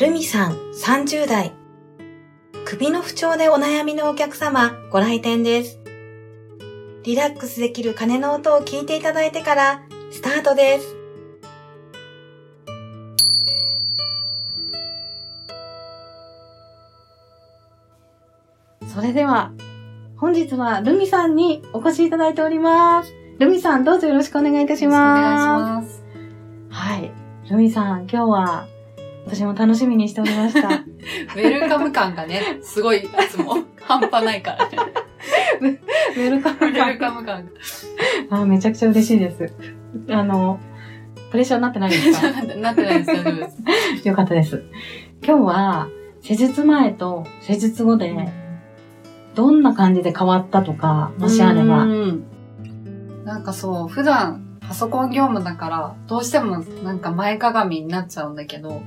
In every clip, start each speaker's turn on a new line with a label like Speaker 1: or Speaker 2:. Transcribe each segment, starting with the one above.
Speaker 1: ルミさん30代。首の不調でお悩みのお客様ご来店です。リラックスできる鐘の音を聞いていただいてからスタートです。それでは、本日はルミさんにお越しいただいております。ルミさん、どうぞよろしくお願いいたします。お願いします。はい。ルミさん、今日は私も楽しみにしておりました。ウ
Speaker 2: ェルカム感がね、すごい、いつも 半端ないからね。
Speaker 1: ウェルカム感。ウ
Speaker 2: ェルカム感
Speaker 1: あめちゃくちゃ嬉しいです。あの、プレッシャーになってないですか？
Speaker 2: なってないです、大丈夫です。
Speaker 1: よかったです。今日は、施術前と施術後で、どんな感じで変わったとか、もしあれば。
Speaker 2: なんかそう、普段、パソコン業務だから、どうしてもなんか前かがみになっちゃうんだけど、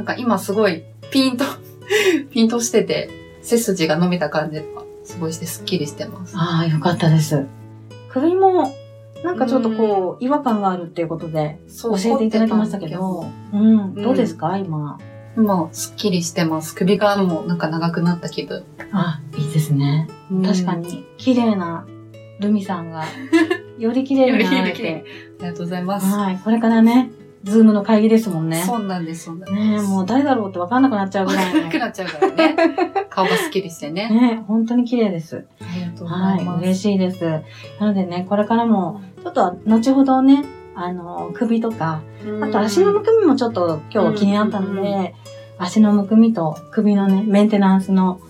Speaker 2: なんか今すごいピンと ピンとしてて、背筋が伸びた感じがすごいしてスッキリしてます。
Speaker 1: ああ、よかったです。首も、なんかちょっとこう、違和感があるっていうことで、教えていただきましたけど、うん、どうですか、今？
Speaker 2: 今、すっきりしてます。首がもうなんか長くなった気分。
Speaker 1: あ、いいですね。確かに、綺麗なルミさんが、より綺麗になって。
Speaker 2: ありがとうございます。
Speaker 1: はい。これからね、 Zoom の会議ですもんね。
Speaker 2: そうなんです、そうなんです。
Speaker 1: ねもう誰だろうって分かんなくなっちゃうぐらい。
Speaker 2: 分かんなくなっちゃうからね。顔がスッキリしてね。
Speaker 1: ね本当に綺麗です。
Speaker 2: ありがとうございます。はい、
Speaker 1: 嬉しいです。なのでね、これからも、ちょっと後ほどね、あの、首とか、あと足のむくみもちょっと今日気になったので、足のむくみと首のね、メンテナンスの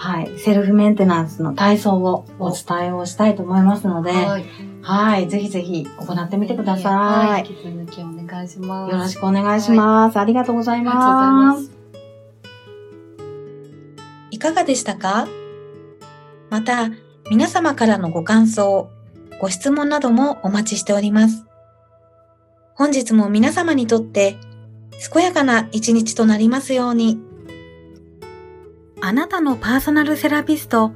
Speaker 1: はい、セルフメンテナンスの体操をお伝えをしたいと思いますので、はい、はい、ぜひぜひ行ってみてください。はい、
Speaker 2: 引き続きお願いします。
Speaker 1: よろしくお願いします。はい、ありがとうございます。ありがとうございます。いかがでしたか？また、皆様からのご感想、ご質問などもお待ちしております。本日も皆様にとって健やかな一日となりますように。あなたのパーソナルセラピスト、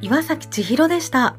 Speaker 1: 岩崎千尋でした。